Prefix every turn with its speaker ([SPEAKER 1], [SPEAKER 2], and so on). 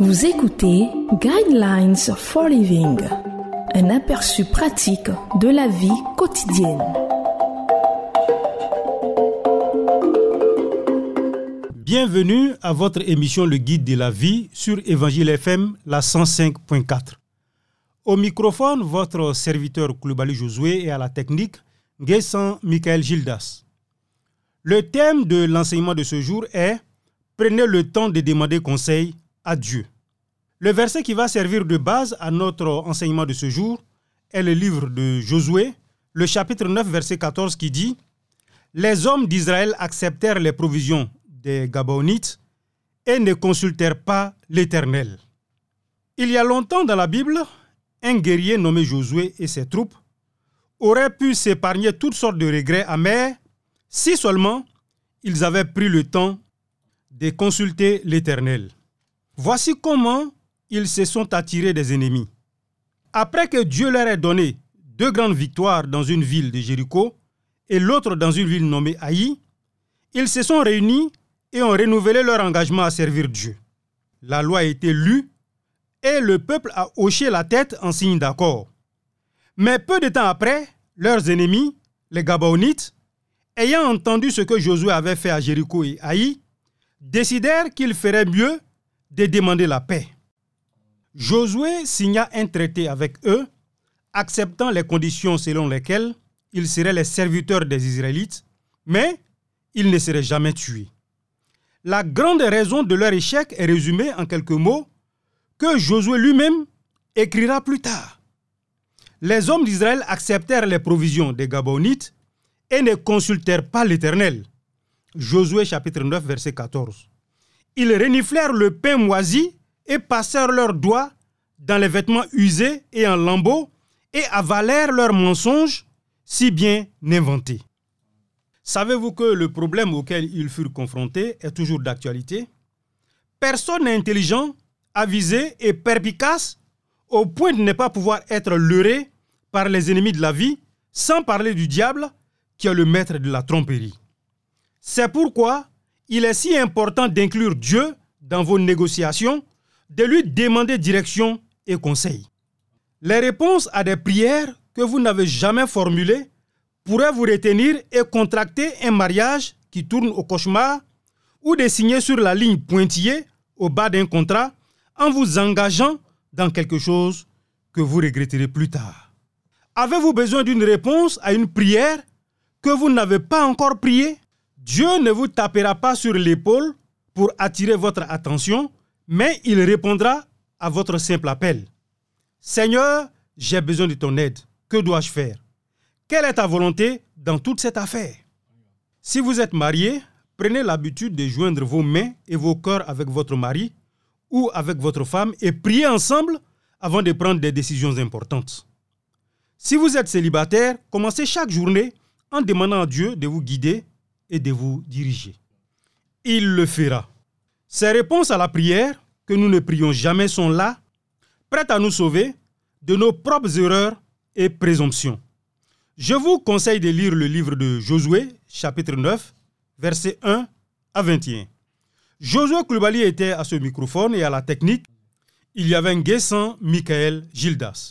[SPEAKER 1] Vous écoutez Guidelines for Living, un aperçu pratique de la vie quotidienne.
[SPEAKER 2] Bienvenue à votre émission Le Guide de la vie sur Évangile FM, la 105.4. Au microphone, votre serviteur Koulibaly Josué et à la technique, Guessan Michael Gildas. Le thème de l'enseignement de ce jour est Prenez le temps de demander conseil Le verset qui va servir de base à notre enseignement de ce jour est le livre de Josué, le chapitre 9, verset 14 qui dit Les hommes d'Israël acceptèrent les provisions des Gabonites et ne consultèrent pas l'Éternel. Il y a longtemps dans la Bible, un guerrier nommé Josué et ses troupes auraient pu s'épargner toutes sortes de regrets amers si seulement ils avaient pris le temps de consulter l'Éternel. Voici comment ils se sont attirés des ennemis. Après que Dieu leur ait donné deux grandes victoires dans une ville de Jéricho et l'autre dans une ville nommée Haï, ils se sont réunis et ont renouvelé leur engagement à servir Dieu. La loi a été lue et le peuple a hoché la tête en signe d'accord. Mais peu de temps après, leurs ennemis, les Gabaonites, ayant entendu ce que Josué avait fait à Jéricho et Haï, décidèrent qu'il ferait mieux de demander la paix. Josué signa un traité avec eux, acceptant les conditions selon lesquelles ils seraient les serviteurs des Israélites, mais ils ne seraient jamais tués. La grande raison de leur échec est résumée en quelques mots que Josué lui-même écrira plus tard. Les hommes d'Israël acceptèrent les provisions des Gabonites et ne consultèrent pas l'Éternel. Josué chapitre 9 verset 14. Ils reniflèrent le pain moisi et passèrent leurs doigts dans les vêtements usés et en lambeaux et avalèrent leurs mensonges si bien inventés. Savez-vous que le problème auquel ils furent confrontés est toujours d'actualité? Personne intelligent, avisé et perspicace au point de ne pas pouvoir être leurré par les ennemis de la vie, sans parler du diable qui est le maître de la tromperie. C'est pourquoi il est si important d'inclure Dieu dans vos négociations, de lui demander direction et conseil. Les réponses à des prières que vous n'avez jamais formulées pourraient vous retenir et contracter un mariage qui tourne au cauchemar ou de signer sur la ligne pointillée au bas d'un contrat en vous engageant dans quelque chose que vous regretterez plus tard. Avez-vous besoin d'une réponse à une prière que vous n'avez pas encore priée? Dieu ne vous tapera pas sur l'épaule pour attirer votre attention, mais il répondra à votre simple appel. Seigneur, j'ai besoin de ton aide. Que dois-je faire? Quelle est ta volonté dans toute cette affaire? Si vous êtes marié, prenez l'habitude de joindre vos mains et vos cœurs avec votre mari ou avec votre femme et priez ensemble avant de prendre des décisions importantes. Si vous êtes célibataire, commencez chaque journée en demandant à Dieu de vous guider et de vous diriger. Il le fera. Ces réponses à la prière que nous ne prions jamais sont là, prêtes à nous sauver de nos propres erreurs et présomptions. Je vous conseille de lire le livre de Josué, chapitre 9, versets 1 à 21. Josué Koulibaly était à ce microphone et à la technique. Il y avait un guessant Michael Gildas.